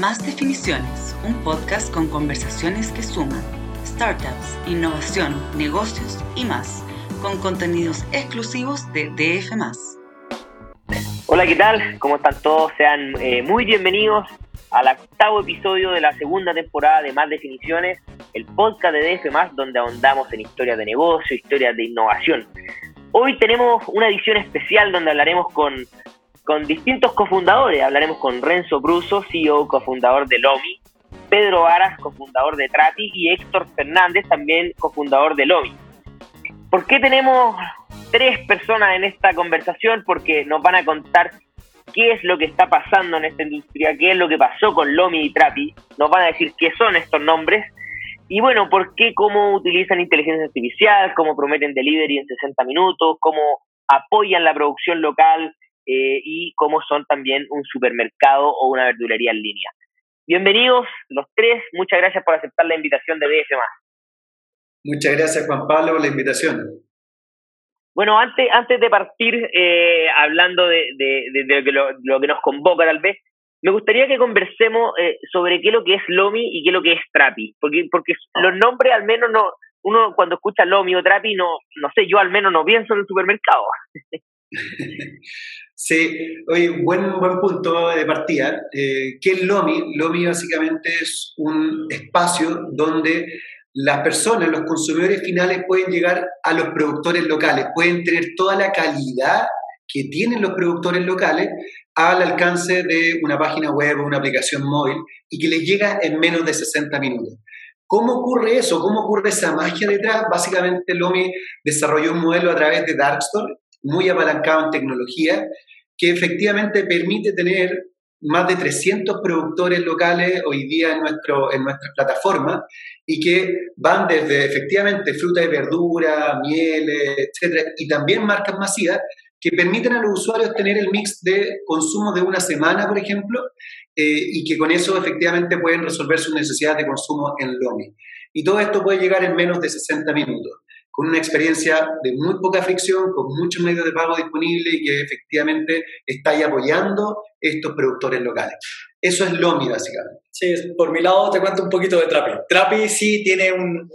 Más Definiciones, un podcast con conversaciones que suman startups, innovación, negocios y más, con contenidos exclusivos de DF. Hola, ¿qué tal? ¿Cómo están todos? Sean eh, muy bienvenidos al octavo episodio de la segunda temporada de Más Definiciones, el podcast de DF, donde ahondamos en historias de negocio, historias de innovación. Hoy tenemos una edición especial donde hablaremos con con distintos cofundadores. Hablaremos con Renzo Bruso, CEO, cofundador de Lomi, Pedro Varas, cofundador de Trati, y Héctor Fernández, también cofundador de Lomi. ¿Por qué tenemos tres personas en esta conversación? Porque nos van a contar qué es lo que está pasando en esta industria, qué es lo que pasó con Lomi y Trati, nos van a decir qué son estos nombres y bueno, por qué, cómo utilizan inteligencia artificial, cómo prometen delivery en 60 minutos, cómo apoyan la producción local eh, y cómo son también un supermercado o una verdulería en línea. Bienvenidos los tres, muchas gracias por aceptar la invitación de BF. Muchas gracias Juan Pablo por la invitación. Bueno, antes, antes de partir eh, hablando de, lo, que nos convoca tal vez, me gustaría que conversemos eh, sobre qué es lo que es Lomi y qué es lo que es Trapi, porque, porque los nombres al menos no, uno cuando escucha Lomi o Trapi, no, no sé, yo al menos no pienso en el supermercado. Sí, oye, buen, buen punto de partida. Eh, ¿Qué es LOMI? LOMI básicamente es un espacio donde las personas, los consumidores finales pueden llegar a los productores locales, pueden tener toda la calidad que tienen los productores locales al alcance de una página web o una aplicación móvil y que les llega en menos de 60 minutos. ¿Cómo ocurre eso? ¿Cómo ocurre esa magia detrás? Básicamente Lomi desarrolló un modelo a través de Darkstore, muy apalancado en tecnología, que efectivamente permite tener más de 300 productores locales hoy día en, nuestro, en nuestra plataforma y que van desde efectivamente fruta y verdura, miel, etcétera, y también marcas masivas que permiten a los usuarios tener el mix de consumo de una semana, por ejemplo, eh, y que con eso efectivamente pueden resolver sus necesidades de consumo en Lomi. Y todo esto puede llegar en menos de 60 minutos con una experiencia de muy poca fricción, con muchos medios de pago disponibles y que efectivamente está apoyando estos productores locales. Eso es Lomi, básicamente. Sí, por mi lado te cuento un poquito de Trapi. Trapi sí tiene un,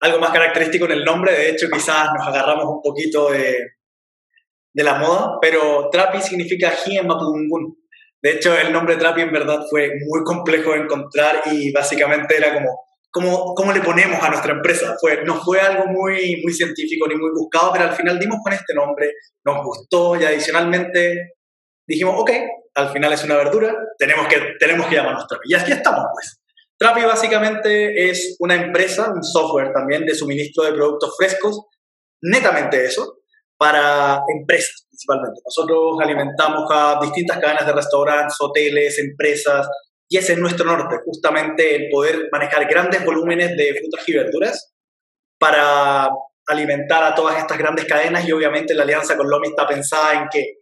algo más característico en el nombre, de hecho quizás nos agarramos un poquito de, de la moda, pero Trapi significa Hien Mapudungun. De hecho, el nombre Trapi en verdad fue muy complejo de encontrar y básicamente era como cómo, cómo le ponemos a nuestra empresa. Fue, no fue algo muy, muy científico ni muy buscado, pero al final dimos con este nombre, nos gustó y adicionalmente dijimos, ok, al final es una verdura, tenemos que, tenemos que llamarnos Trapi. Y aquí estamos, pues. Trapi básicamente es una empresa, un software también de suministro de productos frescos, netamente eso, para empresas principalmente. Nosotros alimentamos a distintas cadenas de restaurantes, hoteles, empresas, y ese es nuestro norte, justamente el poder manejar grandes volúmenes de frutas y verduras para alimentar a todas estas grandes cadenas y obviamente la alianza con Lomi está pensada en que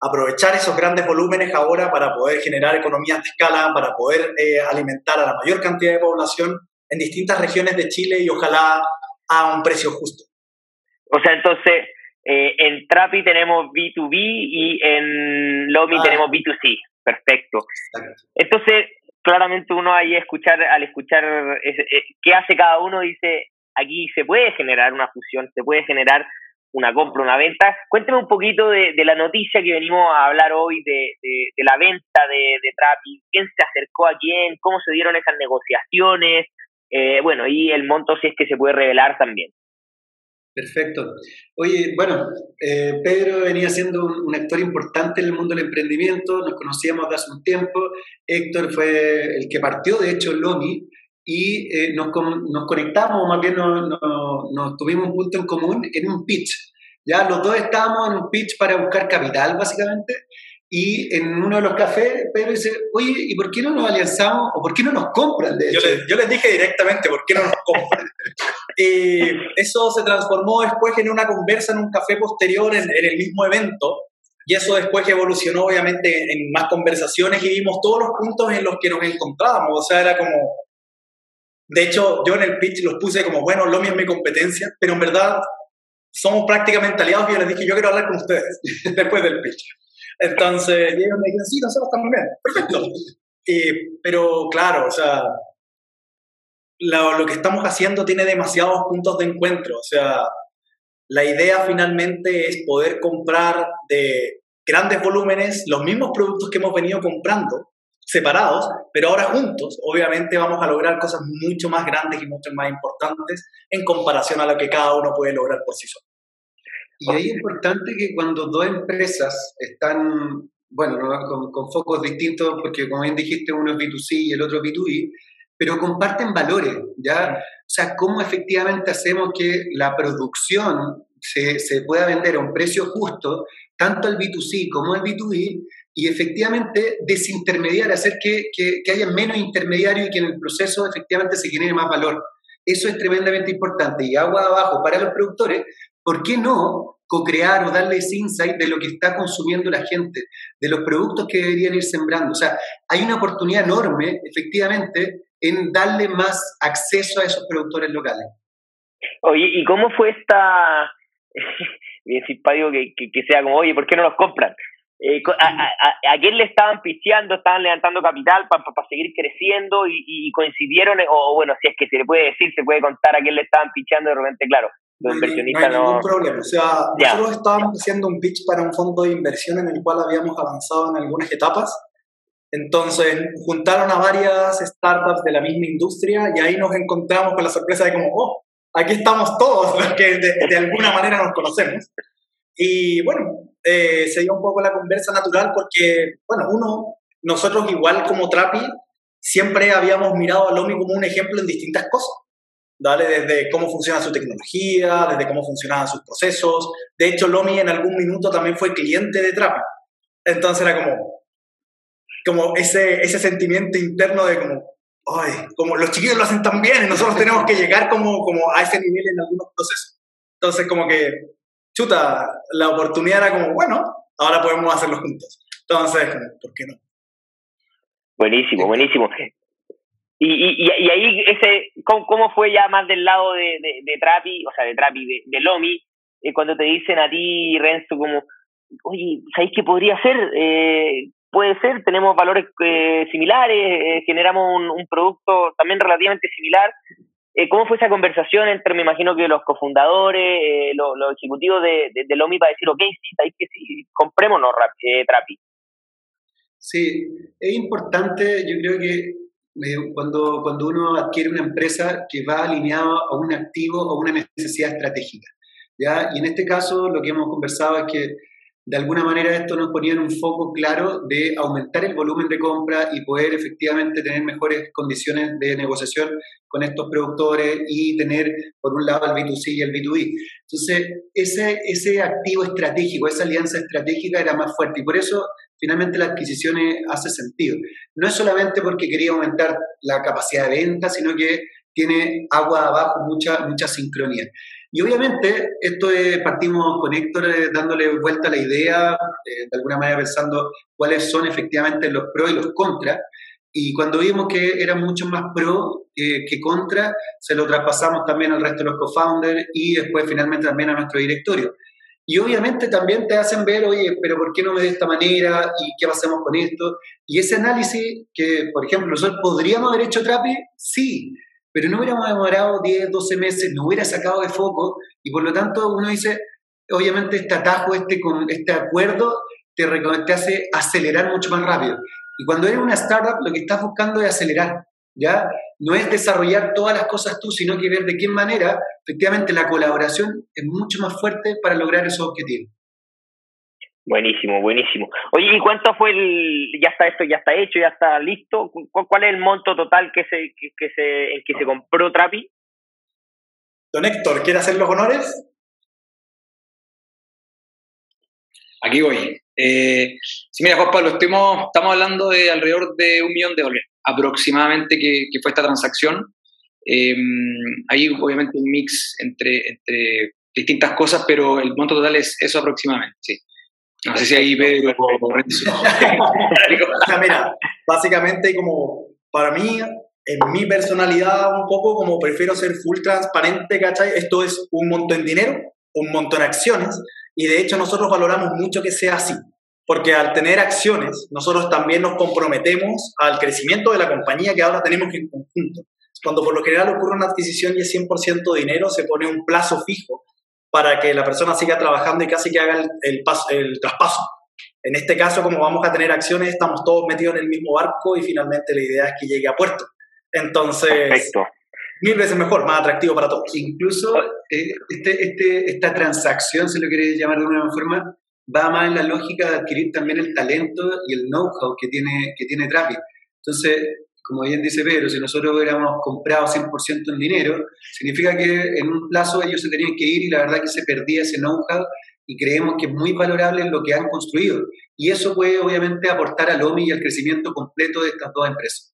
aprovechar esos grandes volúmenes ahora para poder generar economías de escala, para poder eh, alimentar a la mayor cantidad de población en distintas regiones de Chile y ojalá a un precio justo. O sea, entonces, eh, en Trapi tenemos B2B y en Lomi tenemos B2C. Perfecto. Entonces, claramente uno ahí escuchar, al escuchar eh, qué hace cada uno, dice, aquí se puede generar una fusión, se puede generar una compra, una venta. Cuénteme un poquito de, la noticia que venimos a hablar hoy de, la venta de, de Trapi, quién se acercó a quién, cómo se dieron esas negociaciones, eh, bueno, y el monto si es que se puede revelar también. Perfecto. Oye, bueno, eh, Pedro venía siendo un, actor importante en el mundo del emprendimiento, nos conocíamos hace un tiempo, Héctor fue el que partió, de hecho, Lomi, y eh, nos, nos, conectamos, más bien nos, tuvimos un punto en común en un pitch. Ya los dos estábamos en un pitch para buscar capital, básicamente, y en uno de los cafés, Pedro dice, oye, ¿y por qué no nos alianzamos? ¿O por qué no nos compran? De Yo, les, yo les dije directamente, ¿por qué no nos compran? y eso se transformó después en una conversa en un café posterior en, en, el mismo evento. Y eso después evolucionó obviamente en más conversaciones y vimos todos los puntos en los que nos encontrábamos. O sea, era como... De hecho, yo en el pitch los puse como, bueno, Lomi es mi competencia, pero en verdad somos prácticamente aliados y yo les dije, yo quiero hablar con ustedes después del pitch. Entonces, ellos me dijeron, sí, nosotros estamos bien, perfecto. pero claro, o sea, lo, lo, que estamos haciendo tiene demasiados puntos de encuentro. O sea, la idea finalmente es poder comprar de grandes volúmenes los mismos productos que hemos venido comprando separados, pero ahora juntos, obviamente vamos a lograr cosas mucho más grandes y mucho más importantes en comparación a lo que cada uno puede lograr por sí solo. Y ahí es importante que cuando dos empresas están, bueno, con, con, focos distintos, porque como bien dijiste, uno es B2C y el otro B2B, pero comparten valores, ¿ya? O sea, cómo efectivamente hacemos que la producción se, se pueda vender a un precio justo, tanto el B2C como el B2B, y efectivamente desintermediar, hacer que, que, que haya menos intermediarios y que en el proceso efectivamente se genere más valor. Eso es tremendamente importante. Y agua abajo para los productores, ¿por qué no co-crear o darle ese insight de lo que está consumiendo la gente, de los productos que deberían ir sembrando? O sea, hay una oportunidad enorme, efectivamente, en darle más acceso a esos productores locales. Oye, ¿y cómo fue esta, bien simpático que, que, que, sea como, oye, ¿por qué no los compran? Eh, a, a, quién le estaban picheando? ¿Estaban levantando capital para pa, seguir creciendo y, coincidieron? O bueno, si es que se le puede decir, se puede contar a quién le estaban picheando de repente, claro. Los no, inversionistas no hay ningún problema. O sea, nosotros estábamos haciendo un pitch para un fondo de inversión en el cual habíamos avanzado en algunas etapas entonces juntaron a varias startups de la misma industria y ahí nos encontramos con la sorpresa de como, oh, aquí estamos todos los que de, de alguna manera nos conocemos. Y bueno, eh, se dio un poco la conversa natural porque, bueno, uno, nosotros igual como Trapi, siempre habíamos mirado a Lomi como un ejemplo en distintas cosas. ¿Vale? Desde cómo funciona su tecnología, desde cómo funcionaban sus procesos. De hecho, Lomi en algún minuto también fue cliente de Trapi. Entonces era como, como ese, ese sentimiento interno de como, ay, como los chiquillos lo hacen tan bien y nosotros tenemos que llegar como, como a ese nivel en algunos procesos. Entonces, como que, chuta, la oportunidad era como, bueno, ahora podemos hacerlo juntos. Entonces, ¿por qué no? Buenísimo, buenísimo. Y, y, ahí, ese, ¿cómo, ¿cómo, fue ya más del lado de, de, de Trapi, o sea, de Trapi, de, Lomi, eh, cuando te dicen a ti, Renzo, como, oye, ¿sabéis qué podría ser? Eh, puede ser, tenemos valores eh, similares, generamos un, producto también relativamente similar. ¿Cómo fue esa conversación entre, me imagino que los cofundadores, los, ejecutivos de, de, Lomi para decir, ok, sí, hay que sí, comprémonos Trapi? Sí, es importante, yo creo que cuando, cuando uno adquiere una empresa que va alineado a un activo o una necesidad estratégica. ¿ya? Y en este caso lo que hemos conversado es que de alguna manera esto nos ponía en un foco claro de aumentar el volumen de compra y poder efectivamente tener mejores condiciones de negociación con estos productores y tener por un lado el B2C y el B2B. Entonces, ese, ese activo estratégico, esa alianza estratégica era más fuerte y por eso finalmente la adquisición hace sentido. No es solamente porque quería aumentar la capacidad de venta, sino que tiene agua abajo mucha, mucha sincronía. Y obviamente, esto es, partimos con Héctor eh, dándole vuelta a la idea, eh, de alguna manera pensando cuáles son efectivamente los pros y los contras. Y cuando vimos que eran mucho más pro eh, que contra, se lo traspasamos también al resto de los co-founders y después finalmente también a nuestro directorio. Y obviamente también te hacen ver, oye, pero ¿por qué no me de esta manera? ¿Y qué hacemos con esto? Y ese análisis que, por ejemplo, nosotros podríamos haber hecho Trapi, sí, pero no hubiéramos demorado 10, 12 meses, no hubiera sacado de foco y por lo tanto uno dice, obviamente este atajo, este, este acuerdo te, te hace acelerar mucho más rápido. Y cuando eres una startup lo que estás buscando es acelerar, ¿ya? No es desarrollar todas las cosas tú, sino que ver de qué manera efectivamente la colaboración es mucho más fuerte para lograr esos objetivos. Buenísimo, buenísimo. Oye, ¿y cuánto fue el, ya está esto, ya está hecho, ya está listo? ¿Cuál es el monto total que se, que, que se, el que se compró Trapi? Don Héctor, ¿quiere hacer los honores? Aquí voy. Eh, sí, mira, Juan Pablo, estamos, estamos hablando de alrededor de un millón de dólares aproximadamente que, que fue esta transacción. Eh, hay obviamente un mix entre, entre distintas cosas, pero el monto total es eso aproximadamente, sí. No sé si ahí Pedro o o sea, mira, básicamente como para mí, en mi personalidad un poco, como prefiero ser full transparente, ¿cachai? Esto es un monto en dinero, un monto en acciones, y de hecho nosotros valoramos mucho que sea así. Porque al tener acciones, nosotros también nos comprometemos al crecimiento de la compañía que ahora tenemos en conjunto. Cuando por lo general ocurre una adquisición y es 100% dinero, se pone un plazo fijo para que la persona siga trabajando y casi que haga el, el traspaso. En este caso, como vamos a tener acciones, estamos todos metidos en el mismo barco y finalmente la idea es que llegue a puerto. Entonces, Perfecto. mil veces mejor, más atractivo para todos. Incluso eh, este, este, esta transacción, si lo queréis llamar de alguna forma, va más en la lógica de adquirir también el talento y el know-how que tiene, que tiene Trapi. Entonces, como bien dice Pedro, si nosotros hubiéramos comprado 100% en dinero, significa que en un plazo ellos se tenían que ir y la verdad que se perdía ese know-how y creemos que es muy valorable lo que han construido. Y eso puede obviamente aportar al OMI y al crecimiento completo de estas dos empresas.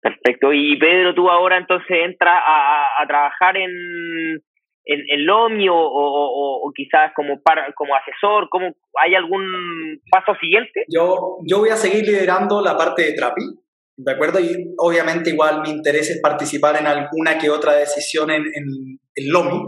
Perfecto. Y Pedro, tú ahora entonces entras a, trabajar en, en, en LOMI o, o, quizás como, como asesor? ¿cómo, ¿Hay algún paso siguiente? Yo, yo voy a seguir liderando la parte de Trapi, ¿de acuerdo? Y obviamente igual mi interés es participar en alguna que otra decisión en, en, en LOMI,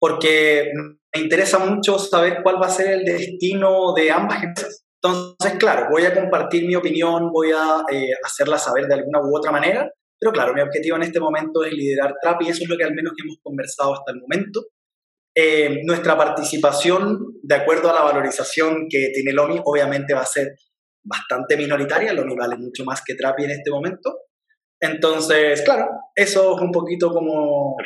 porque me interesa mucho saber cuál va a ser el destino de ambas empresas. Entonces, claro, voy a compartir mi opinión, voy a eh, hacerla saber de alguna u otra manera, pero claro, mi objetivo en este momento es liderar TRAP y eso es lo que al menos hemos conversado hasta el momento. Eh, nuestra participación, de acuerdo a la valorización que tiene LOMI, obviamente va a ser bastante minoritaria. LOMI vale mucho más que TRAPI en este momento. Entonces, claro, eso es un poquito como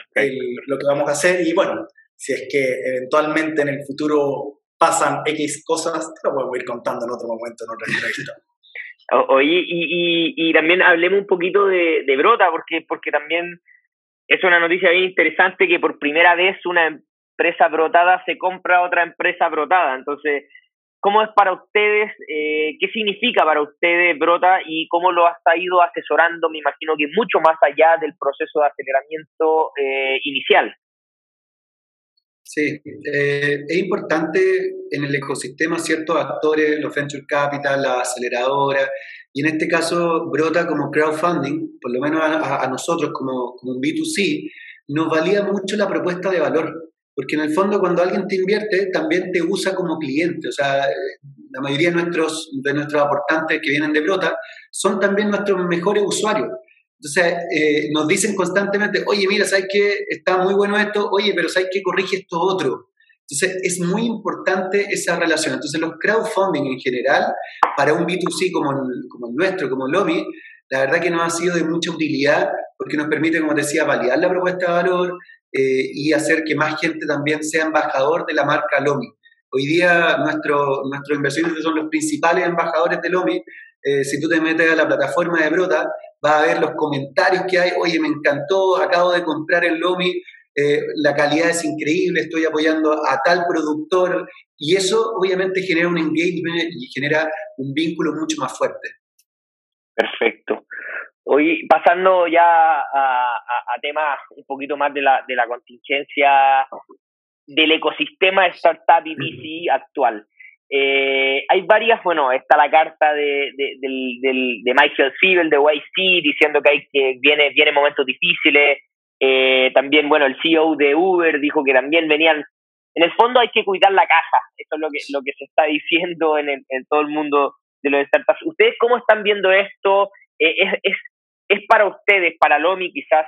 lo que vamos a hacer. Y bueno, si es que eventualmente en el futuro pasan X cosas, te lo podemos ir contando en otro momento, en otra entrevista. Oye, y, y, también hablemos un poquito de, de, Brota, porque, porque también es una noticia bien interesante que por primera vez una empresa brotada se compra otra empresa brotada. Entonces, ¿cómo es para ustedes? Eh, ¿Qué significa para ustedes Brota y cómo lo has ido asesorando? Me imagino que mucho más allá del proceso de aceleramiento eh, inicial. Sí, eh, es importante en el ecosistema ciertos actores, los venture capital, la aceleradora, y en este caso Brota como crowdfunding, por lo menos a, nosotros como, como un B2C, nos valía mucho la propuesta de valor, porque en el fondo cuando alguien te invierte también te usa como cliente, o sea, la mayoría de nuestros, de nuestros aportantes que vienen de Brota son también nuestros mejores usuarios. Entonces, eh, nos dicen constantemente, oye, mira, ¿sabes qué? Está muy bueno esto, oye, pero ¿sabes qué? Corrige esto otro. Entonces, es muy importante esa relación. Entonces, los crowdfunding en general, para un B2C como el, el nuestro, como Lomi, la verdad que nos ha sido de mucha utilidad porque nos permite, como decía, validar la propuesta de valor eh, y hacer que más gente también sea embajador de la marca Lomi. Hoy día nuestro, nuestros inversionistas son los principales embajadores de Lomi. Eh, si tú te metes a la plataforma de Brota, va a ver los comentarios que hay, oye, me encantó, acabo de comprar el Lomi, eh, la calidad es increíble, estoy apoyando a tal productor, y eso obviamente genera un engagement y genera un vínculo mucho más fuerte. Perfecto. Hoy, pasando ya a, a, temas un poquito más de la, de la contingencia del ecosistema startup y VC actual. Eh, hay varias, bueno, está la carta de, de, de Michael Siebel de YC diciendo que, hay, que viene, viene momentos difíciles. Eh, también, bueno, el CEO de Uber dijo que también venían. En el fondo hay que cuidar la caja. Eso es lo que, lo que se está diciendo en, en todo el mundo de los startups. ¿Ustedes cómo están viendo esto? Eh, es, es, ¿Es para ustedes, para Lomi, quizás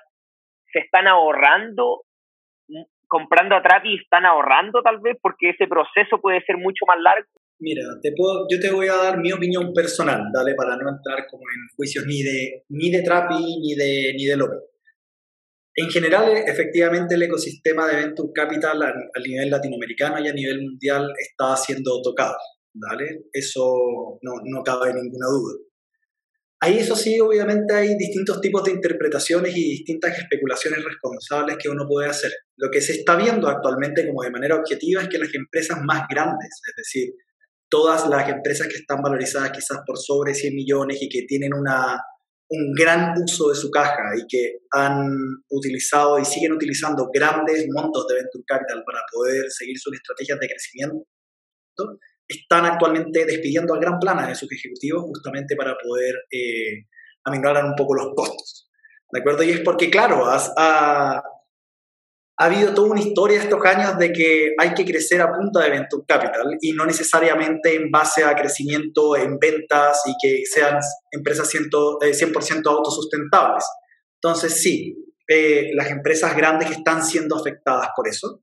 se están ahorrando comprando a Trapi están ahorrando tal vez porque ese proceso puede ser mucho más largo? Mira, te puedo, yo te voy a dar mi opinión personal, ¿dale? Para no entrar como en juicios ni de, ni de Trapi ni de, ni de López. En general, efectivamente, el ecosistema de Venture Capital a, a, nivel latinoamericano y a nivel mundial está siendo tocado, ¿vale? Eso no, no cabe ninguna duda. Ahí eso sí, obviamente hay distintos tipos de interpretaciones y distintas especulaciones responsables que uno puede hacer. Lo que se está viendo actualmente como de manera objetiva es que las empresas más grandes, es decir, todas las empresas que están valorizadas quizás por sobre 100 millones y que tienen una, un gran uso de su caja y que han utilizado y siguen utilizando grandes montos de venture capital para poder seguir sus estrategias de crecimiento, están actualmente despidiendo al gran plana de sus ejecutivos justamente para poder eh, aminorar un poco los costos. ¿De acuerdo? Y es porque, claro, a, ha habido toda una historia estos años de que hay que crecer a punta de Venture Capital y no necesariamente en base a crecimiento en ventas y que sean empresas 100%, eh, autosustentables. Entonces, sí, eh, las empresas grandes que están siendo afectadas por eso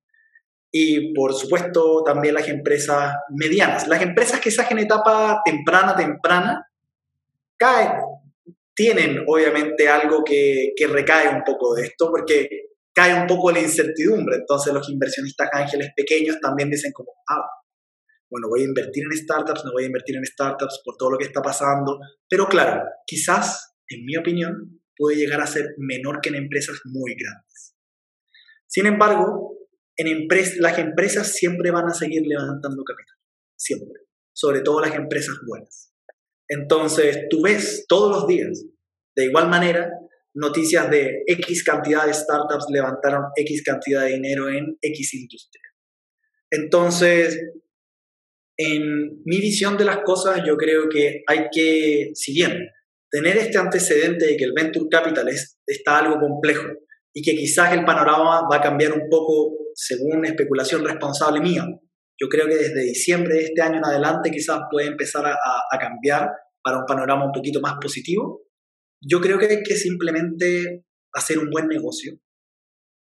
y, por supuesto, también las empresas medianas. Las empresas que saquen etapa temprana, temprana, caen, tienen obviamente algo que, que recae un poco de esto, porque cae un poco la incertidumbre. Entonces los inversionistas ángeles pequeños también dicen como, ah, bueno, voy a invertir en startups, no voy a invertir en startups por todo lo que está pasando. Pero claro, quizás, en mi opinión, puede llegar a ser menor que en empresas muy grandes. Sin embargo, en las empresas siempre van a seguir levantando capital, siempre, sobre todo las empresas buenas. Entonces, tú ves todos los días, de igual manera, noticias de X cantidad de startups levantaron X cantidad de dinero en X industria. Entonces, en mi visión de las cosas, yo creo que hay que, si bien tener este antecedente de que el venture capital es, está algo complejo y que quizás el panorama va a cambiar un poco según especulación responsable mía, yo creo que desde diciembre de este año en adelante quizás puede empezar a, cambiar para un panorama un poquito más positivo. Yo creo que hay que simplemente hacer un buen negocio,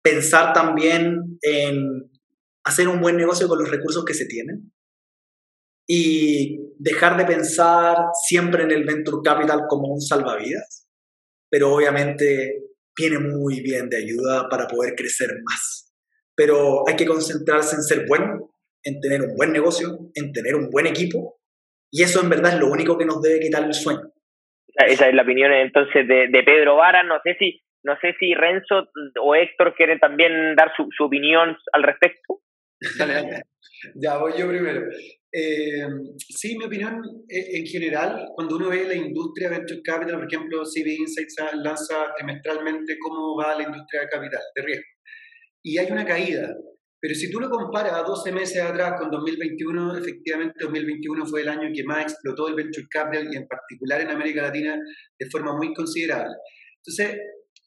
pensar también en hacer un buen negocio con los recursos que se tienen y dejar de pensar siempre en el venture capital como un salvavidas, pero obviamente viene muy bien de ayuda para poder crecer más. Pero hay que concentrarse en ser bueno, en tener un buen negocio, en tener un buen equipo, y eso en verdad es lo único que nos debe quitar el sueño. Esa es la opinión entonces de, de Pedro Vara. No sé si no sé si Renzo o Héctor quieren también dar su, su opinión al respecto. Ya, voy yo primero. Eh, sí, mi opinión eh, en general, cuando uno ve la industria Venture Capital, por ejemplo, CB Insights lanza trimestralmente cómo va la industria de capital, de riesgo. Y hay una caída. Pero si tú lo comparas a 12 meses atrás con 2021, efectivamente 2021 fue el año que más explotó el venture capital y en particular en América Latina de forma muy considerable. Entonces,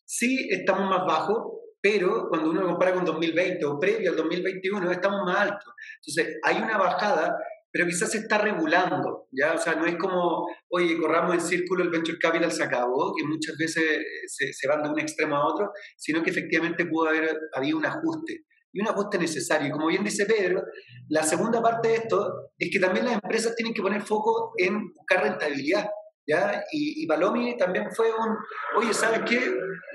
sí estamos más bajos, pero cuando uno lo compara con 2020 o previo al 2021, estamos más altos. Entonces, hay una bajada, pero quizás se está regulando, ¿ya? O sea, no es como, oye, corramos en círculo, el venture capital se acabó, que muchas veces se, se van de un extremo a otro, sino que efectivamente pudo haber habido un ajuste y un ajuste necesario. Y como bien dice Pedro, la segunda parte de esto es que también las empresas tienen que poner foco en buscar rentabilidad. Y, y Palomi también fue un, oye, ¿sabes qué?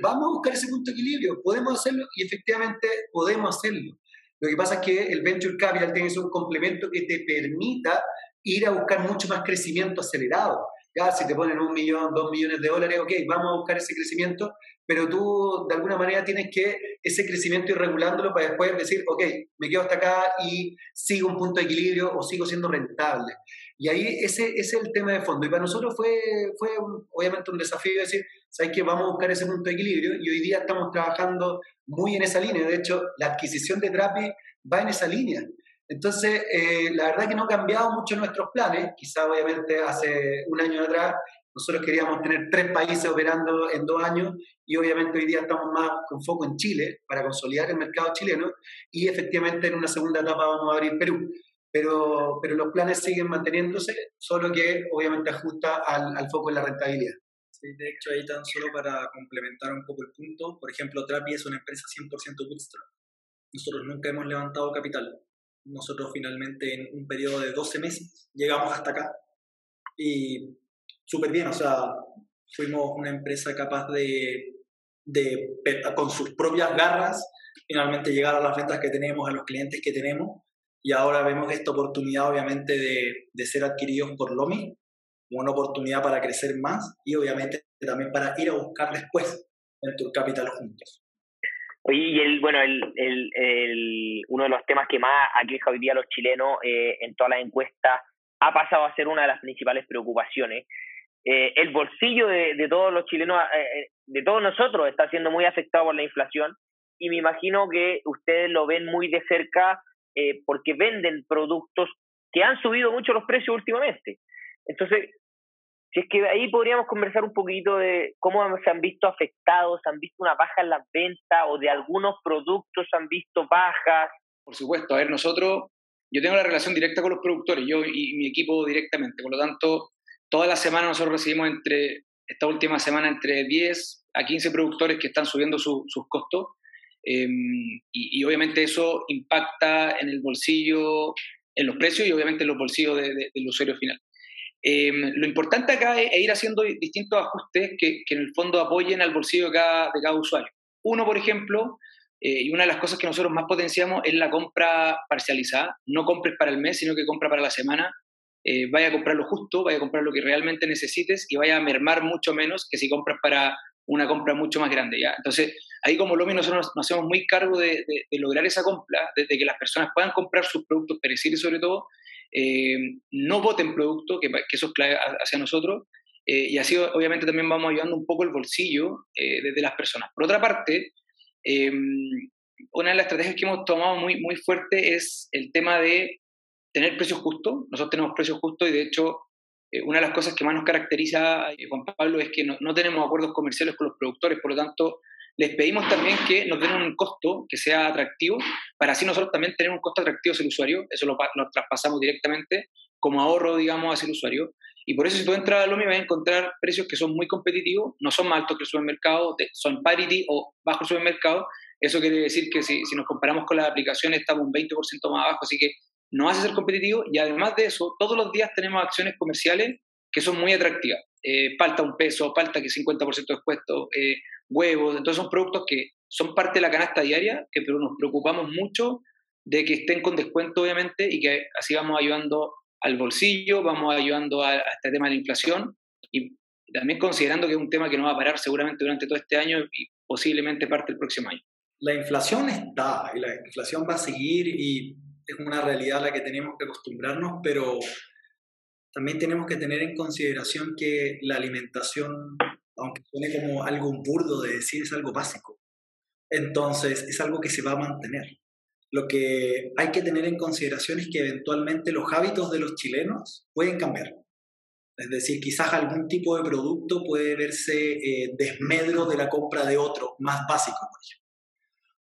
Vamos a buscar ese punto de equilibrio, podemos hacerlo y efectivamente podemos hacerlo. Lo que pasa es que el venture capital tiene un complemento que te permita ir a buscar mucho más crecimiento acelerado. Ya, si te ponen un millón, dos millones de dólares, ok, vamos a buscar ese crecimiento, pero tú de alguna manera tienes que ese crecimiento ir regulándolo para después decir, ok, me quedo hasta acá y sigo un punto de equilibrio o sigo siendo rentable. Y ahí ese, ese es el tema de fondo. Y para nosotros fue, fue obviamente un desafío decir, ¿sabes qué? Vamos a buscar ese punto de equilibrio y hoy día estamos trabajando muy en esa línea. De hecho, la adquisición de Trapi va en esa línea. Entonces, eh, la verdad que no ha cambiado mucho nuestros planes. Quizá obviamente hace un año atrás nosotros queríamos tener tres países operando en dos años y obviamente hoy día estamos más con foco en Chile para consolidar el mercado chileno y efectivamente en una segunda etapa vamos a abrir Perú. Pero, pero los planes siguen manteniéndose, solo que obviamente ajusta al, al foco en la rentabilidad. Sí, de hecho, ahí tan solo para complementar un poco el punto, por ejemplo, Trapi es una empresa 100% bootstrap. Nosotros nunca hemos levantado capital. Nosotros finalmente en un periodo de 12 meses llegamos hasta acá y súper bien, o sea, fuimos una empresa capaz de, de, con sus propias garras, finalmente llegar a las ventas que tenemos, a los clientes que tenemos, y ahora vemos esta oportunidad, obviamente, de, de ser adquiridos por Lomi, una oportunidad para crecer más y obviamente también para ir a buscar después Venture Capital juntos. Oye, y el, bueno, el, el, el, uno de los temas que más aqueja hoy día a los chilenos eh, en todas las encuestas ha pasado a ser una de las principales preocupaciones. Eh, el bolsillo de, de, todos los chilenos, eh, eh, de todos nosotros, está siendo muy afectado por la inflación y me imagino que ustedes lo ven muy de cerca eh, porque venden productos que han subido mucho los precios últimamente. Entonces, Si es que ahí podríamos conversar un poquito de cómo se han visto afectados, han visto una baja en las ventas o de algunos productos han visto bajas. Por supuesto, a ver, nosotros, yo tengo la relación directa con los productores, yo y mi equipo directamente, por lo tanto, toda la semana nosotros recibimos entre, esta última semana, entre 10 a 15 productores que están subiendo sus costos. Em, y, obviamente eso impacta en el bolsillo, en los precios y obviamente en los bolsillos del usuario final. Em, lo importante acá es, ir haciendo distintos ajustes que, en el fondo apoyen al bolsillo de cada, de cada usuario. Uno, por ejemplo, eh, y una de las cosas que nosotros más potenciamos es la compra parcializada. No compres para el mes, sino que compra para la semana. Eh, vaya a comprar lo justo, vaya a comprar lo que realmente necesites y vaya a mermar mucho menos que si compras para una compra mucho más grande. ¿ya? Entonces, ahí como Lomi nosotros nos, hacemos muy cargo de, lograr esa compra, de, que las personas puedan comprar sus productos perecibles sobre todo, eh, no voten producto, que, que, eso es clave hacia nosotros, eh, y así obviamente también vamos ayudando un poco el bolsillo eh, de, las personas. Por otra parte, una de las estrategias que hemos tomado muy, muy fuerte es el tema de tener precios justos. Nosotros tenemos precios justos y de hecho una de las cosas que más nos caracteriza, Juan Pablo, es que no, no, tenemos acuerdos comerciales con los productores, por lo tanto, les pedimos también que nos den un costo que sea atractivo, para así nosotros también tener un costo atractivo hacia el usuario, eso lo, traspasamos directamente como ahorro, digamos, hacia el usuario. Y por eso si tú entras a Lomi vas a encontrar precios que son muy competitivos, no son más altos que el supermercado, son parity o bajo el supermercado. Eso quiere decir que si, si nos comparamos con las aplicaciones estamos un 20% más abajo, así que no hace ser competitivo. Y además de eso, todos los días tenemos acciones comerciales que son muy atractivas. Eh, falta un peso, falta que 50% de descuento, eh, huevos, entonces son productos que son parte de la canasta diaria, que pero nos preocupamos mucho de que estén con descuento obviamente y que así vamos ayudando al bolsillo, vamos ayudando a, este tema de la inflación y también considerando que es un tema que no va a parar seguramente durante todo este año y posiblemente parte del próximo año. La inflación está y la inflación va a seguir y es una realidad a la que tenemos que acostumbrarnos, pero también tenemos que tener en consideración que la alimentación aunque suene como algo burdo de decir, es algo básico. Entonces, es algo que se va a mantener. Lo que hay que tener en consideración es que eventualmente los hábitos de los chilenos pueden cambiar. Es decir, quizás algún tipo de producto puede verse eh, desmedro de la compra de otro, más básico, por ejemplo.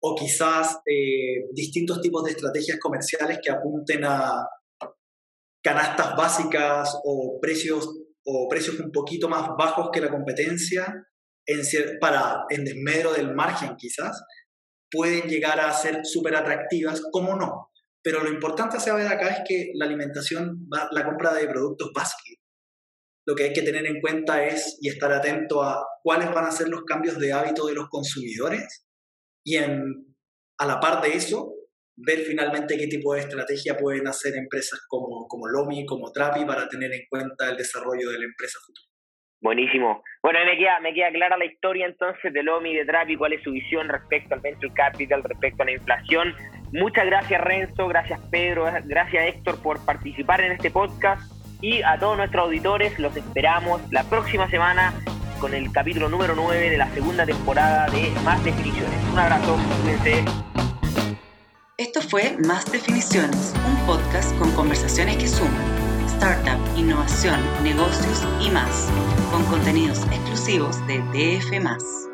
O quizás eh, distintos tipos de estrategias comerciales que apunten a canastas básicas o precios o precios un poquito más bajos que la competencia, en, para, en desmedro del margen quizás, pueden llegar a ser súper atractivas, como no. Pero lo importante a saber acá es que la alimentación, la compra de productos básicos, lo que hay que tener en cuenta es y estar atento a cuáles van a ser los cambios de hábito de los consumidores y en, a la par de eso, ver finalmente qué tipo de estrategia pueden hacer empresas como, como Lomi, como Trapi, para tener en cuenta el desarrollo de la empresa futura. Buenísimo. Bueno, me queda, me queda clara la historia entonces de Lomi de Trapi, cuál es su visión respecto al venture capital, respecto a la inflación. Muchas gracias Renzo, gracias Pedro, gracias Héctor por participar en este podcast y a todos nuestros auditores los esperamos la próxima semana con el capítulo número 9 de la segunda temporada de Más Definiciones. Un abrazo, cuídense. Esto fue Más Definiciones, un podcast con conversaciones que suman startup, innovación, negocios y más, con contenidos exclusivos de DF.